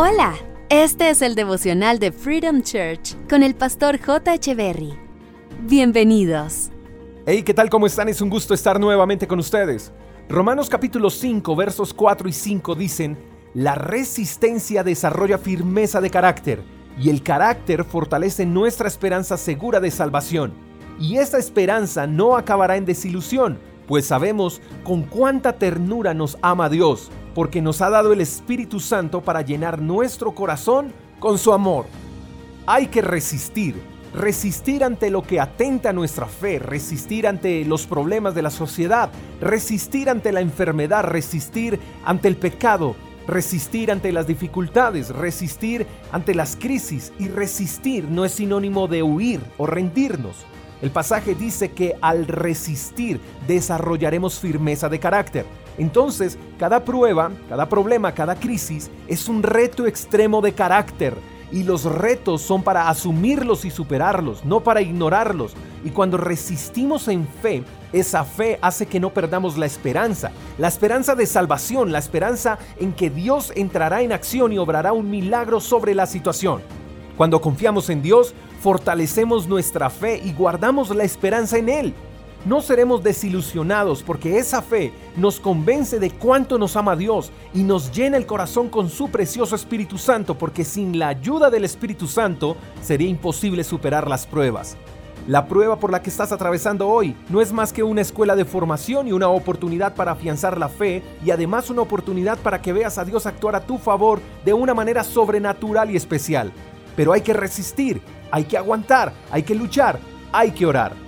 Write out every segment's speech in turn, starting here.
Hola, este es el devocional de Freedom Church con el pastor J. Berry. Bienvenidos. Hey, ¿qué tal? ¿Cómo están? Es un gusto estar nuevamente con ustedes. Romanos capítulo 5, versos 4 y 5 dicen, la resistencia desarrolla firmeza de carácter y el carácter fortalece nuestra esperanza segura de salvación. Y esta esperanza no acabará en desilusión, pues sabemos con cuánta ternura nos ama Dios porque nos ha dado el Espíritu Santo para llenar nuestro corazón con su amor. Hay que resistir, resistir ante lo que atenta a nuestra fe, resistir ante los problemas de la sociedad, resistir ante la enfermedad, resistir ante el pecado, resistir ante las dificultades, resistir ante las crisis y resistir no es sinónimo de huir o rendirnos. El pasaje dice que al resistir desarrollaremos firmeza de carácter. Entonces, cada prueba, cada problema, cada crisis es un reto extremo de carácter. Y los retos son para asumirlos y superarlos, no para ignorarlos. Y cuando resistimos en fe, esa fe hace que no perdamos la esperanza, la esperanza de salvación, la esperanza en que Dios entrará en acción y obrará un milagro sobre la situación. Cuando confiamos en Dios, fortalecemos nuestra fe y guardamos la esperanza en Él. No seremos desilusionados porque esa fe nos convence de cuánto nos ama Dios y nos llena el corazón con su precioso Espíritu Santo porque sin la ayuda del Espíritu Santo sería imposible superar las pruebas. La prueba por la que estás atravesando hoy no es más que una escuela de formación y una oportunidad para afianzar la fe y además una oportunidad para que veas a Dios actuar a tu favor de una manera sobrenatural y especial pero hay que resistir, hay que aguantar, hay que luchar, hay que orar.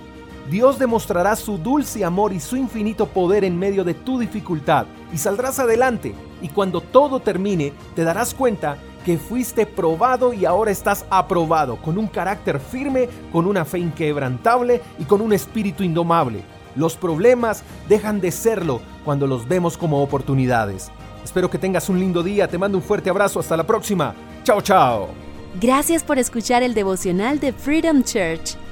Dios demostrará su dulce amor y su infinito poder en medio de tu dificultad y saldrás adelante y cuando todo termine te darás cuenta que fuiste probado y ahora estás aprobado, con un carácter firme, con una fe inquebrantable y con un espíritu indomable. Los problemas dejan de serlo cuando los vemos como oportunidades. Espero que tengas un lindo día, te mando un fuerte abrazo, hasta la próxima. Chao, chao. Gracias por escuchar el devocional de Freedom Church